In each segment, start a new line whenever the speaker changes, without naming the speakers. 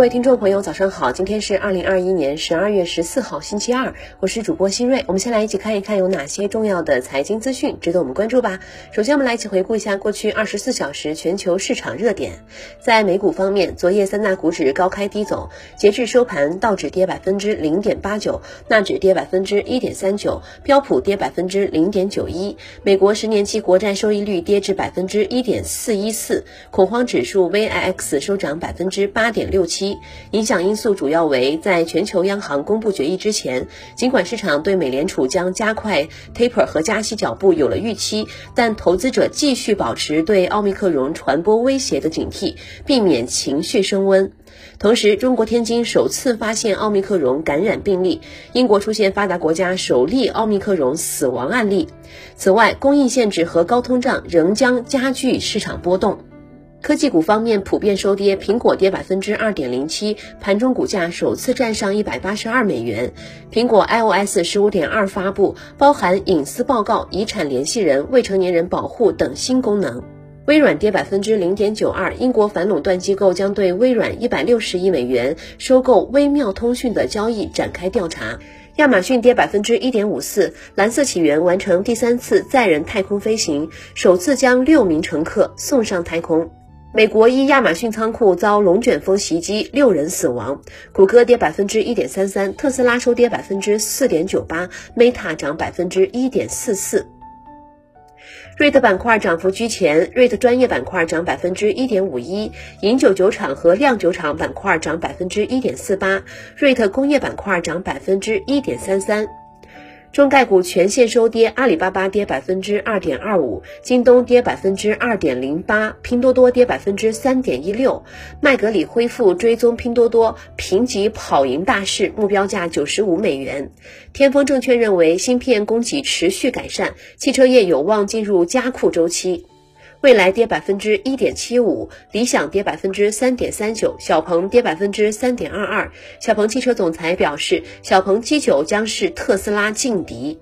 各位听众朋友，早上好！今天是二零二一年十二月十四号，星期二，我是主播新瑞。我们先来一起看一看有哪些重要的财经资讯值得我们关注吧。首先，我们来一起回顾一下过去二十四小时全球市场热点。在美股方面，昨夜三大股指高开低走，截至收盘，道指跌百分之零点八九，纳指跌百分之一点三九，标普跌百分之零点九一。美国十年期国债收益率跌至百分之一点四一四，恐慌指数 VIX 收涨百分之八点六七。影响因素主要为，在全球央行公布决议之前，尽管市场对美联储将加快 taper 和加息脚步有了预期，但投资者继续保持对奥密克戎传播威胁的警惕，避免情绪升温。同时，中国天津首次发现奥密克戎感染病例，英国出现发达国家首例奥密克戎死亡案例。此外，供应限制和高通胀仍将加剧市场波动。科技股方面普遍收跌，苹果跌百分之二点零七，盘中股价首次站上一百八十二美元。苹果 iOS 十五点二发布，包含隐私报告、遗产联系人、未成年人保护等新功能。微软跌百分之零点九二，英国反垄断机构将对微软一百六十亿美元收购微妙通讯的交易展开调查。亚马逊跌百分之一点五四，蓝色起源完成第三次载人太空飞行，首次将六名乘客送上太空。美国一亚马逊仓库遭龙卷风袭击，六人死亡。谷歌跌百分之一点三三，特斯拉收跌百分之四点九八，Meta 涨百分之一点四四。瑞特板块涨幅居前，瑞特专业板块涨百分之一点五一，饮酒酒厂和酿酒厂板块涨百分之一点四八，瑞特工业板块涨百分之一点三三。中概股全线收跌，阿里巴巴跌百分之二点二五，京东跌百分之二点零八，拼多多跌百分之三点一六。麦格理恢复追踪拼多多，评级跑赢大市，目标价九十五美元。天风证券认为，芯片供给持续改善，汽车业有望进入加库周期。未来跌百分之一点七五，理想跌百分之三点三九，小鹏跌百分之三点二二。小鹏汽车总裁表示，小鹏 G 九将是特斯拉劲敌。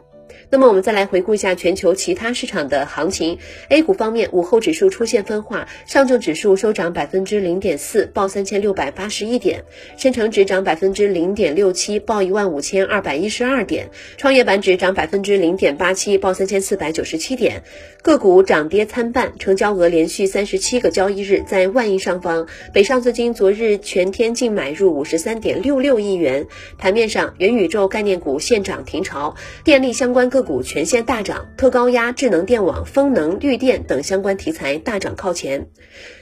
那么我们再来回顾一下全球其他市场的行情。A 股方面，午后指数出现分化，上证指数收涨百分之零点四，报三千六百八十一点；深成指涨百分之零点六七，报一万五千二百一十二点；创业板指涨百分之零点八七，报三千四百九十七点。个股涨跌参半，成交额连续三十七个交易日在万亿上方。北上资金昨日全天净买入五十三点六六亿元。盘面上，元宇宙概念股现涨停潮，电力相关个个股全线大涨，特高压、智能电网、风能、绿电等相关题材大涨靠前。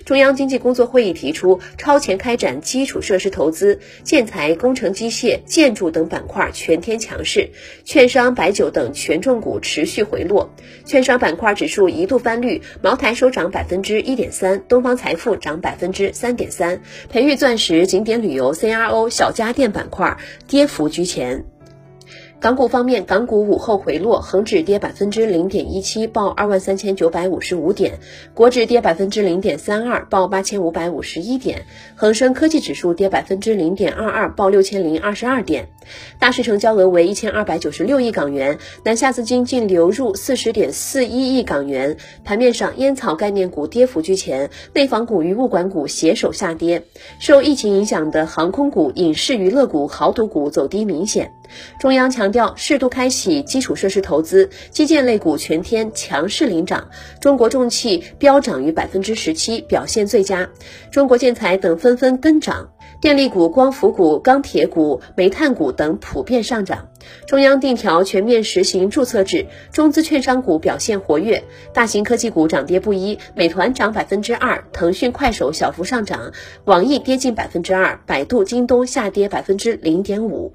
中央经济工作会议提出，超前开展基础设施投资，建材、工程机械、建筑等板块全天强势。券商、白酒等权重股持续回落，券商板块指数一度翻绿，茅台收涨百分之一点三，东方财富涨百分之三点三，培育钻石、景点旅游、CRO、小家电板块跌幅居前。港股方面，港股午后回落，恒指跌百分之零点一七，报二万三千九百五十五点；国指跌百分之零点三二，报八千五百五十一点；恒生科技指数跌百分之零点二二，报六千零二十二点。大市成交额为一千二百九十六亿港元，南下资金净流入四十点四一亿港元。盘面上，烟草概念股跌幅居前，内房股与物管股携手下跌。受疫情影响的航空股、影视娱乐股、豪赌股走低明显。中央强强调适度开启基础设施投资，基建类股全天强势领涨，中国重汽飙涨逾百分之十七，表现最佳，中国建材等纷纷跟涨，电力股、光伏股、钢铁股、煤炭股等普遍上涨。中央定调全面实行注册制，中资券商股表现活跃，大型科技股涨跌不一，美团涨百分之二，腾讯、快手小幅上涨，网易跌近百分之二，百度、京东下跌百分之零点五。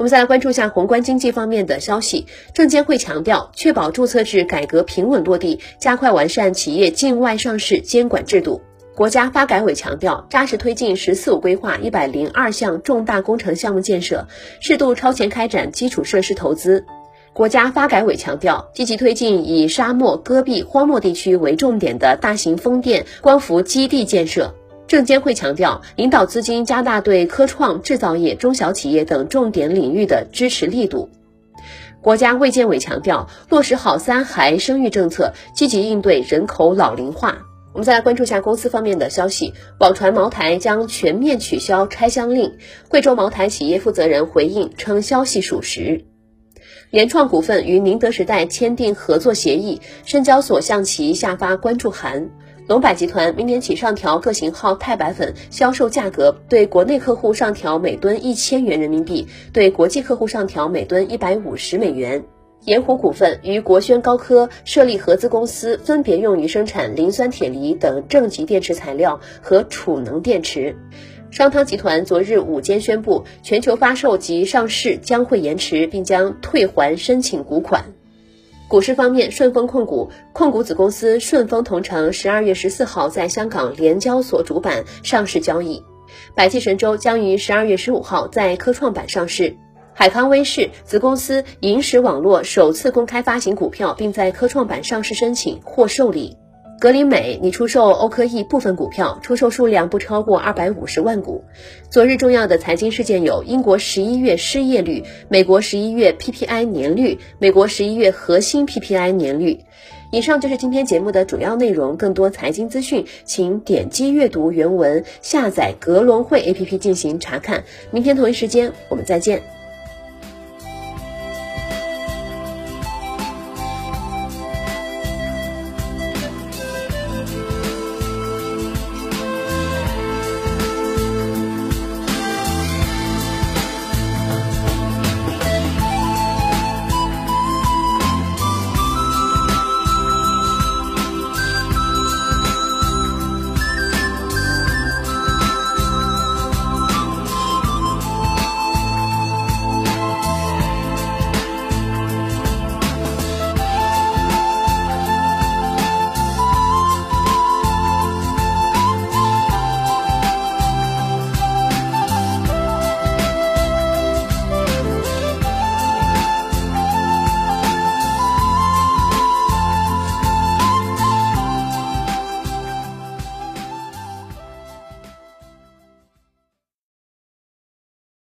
我们再来关注一下宏观经济方面的消息。证监会强调，确保注册制改革平稳落地，加快完善企业境外上市监管制度。国家发改委强调，扎实推进“十四五”规划一百零二项重大工程项目建设，适度超前开展基础设施投资。国家发改委强调，积极推进以沙漠、戈壁、荒漠地区为重点的大型风电、光伏基地建设。证监会强调，引导资金加大对科创、制造业、中小企业等重点领域的支持力度。国家卫健委强调，落实好三孩生育政策，积极应对人口老龄化。我们再来关注一下公司方面的消息，网传茅台将全面取消拆箱令，贵州茅台企业负责人回应称消息属实。联创股份与宁德时代签订合作协议，深交所向其下发关注函。龙柏集团明年起上调各型号钛白粉销售价格，对国内客户上调每吨一千元人民币，对国际客户上调每吨一百五十美元。盐湖股份与国轩高科设立合资公司，分别用于生产磷酸铁锂等正极电池材料和储能电池。商汤集团昨日午间宣布，全球发售及上市将会延迟，并将退还申请股款。股市方面，顺丰控股控股子公司顺丰同城十二月十四号在香港联交所主板上市交易，百济神州将于十二月十五号在科创板上市，海康威视子公司银石网络首次公开发行股票，并在科创板上市申请获受理。格林美拟出售欧科易部分股票，出售数量不超过二百五十万股。昨日重要的财经事件有：英国十一月失业率、美国十一月 PPI 年率、美国十一月核心 PPI 年率。以上就是今天节目的主要内容。更多财经资讯，请点击阅读原文，下载格隆汇 APP 进行查看。明天同一时间，我们再见。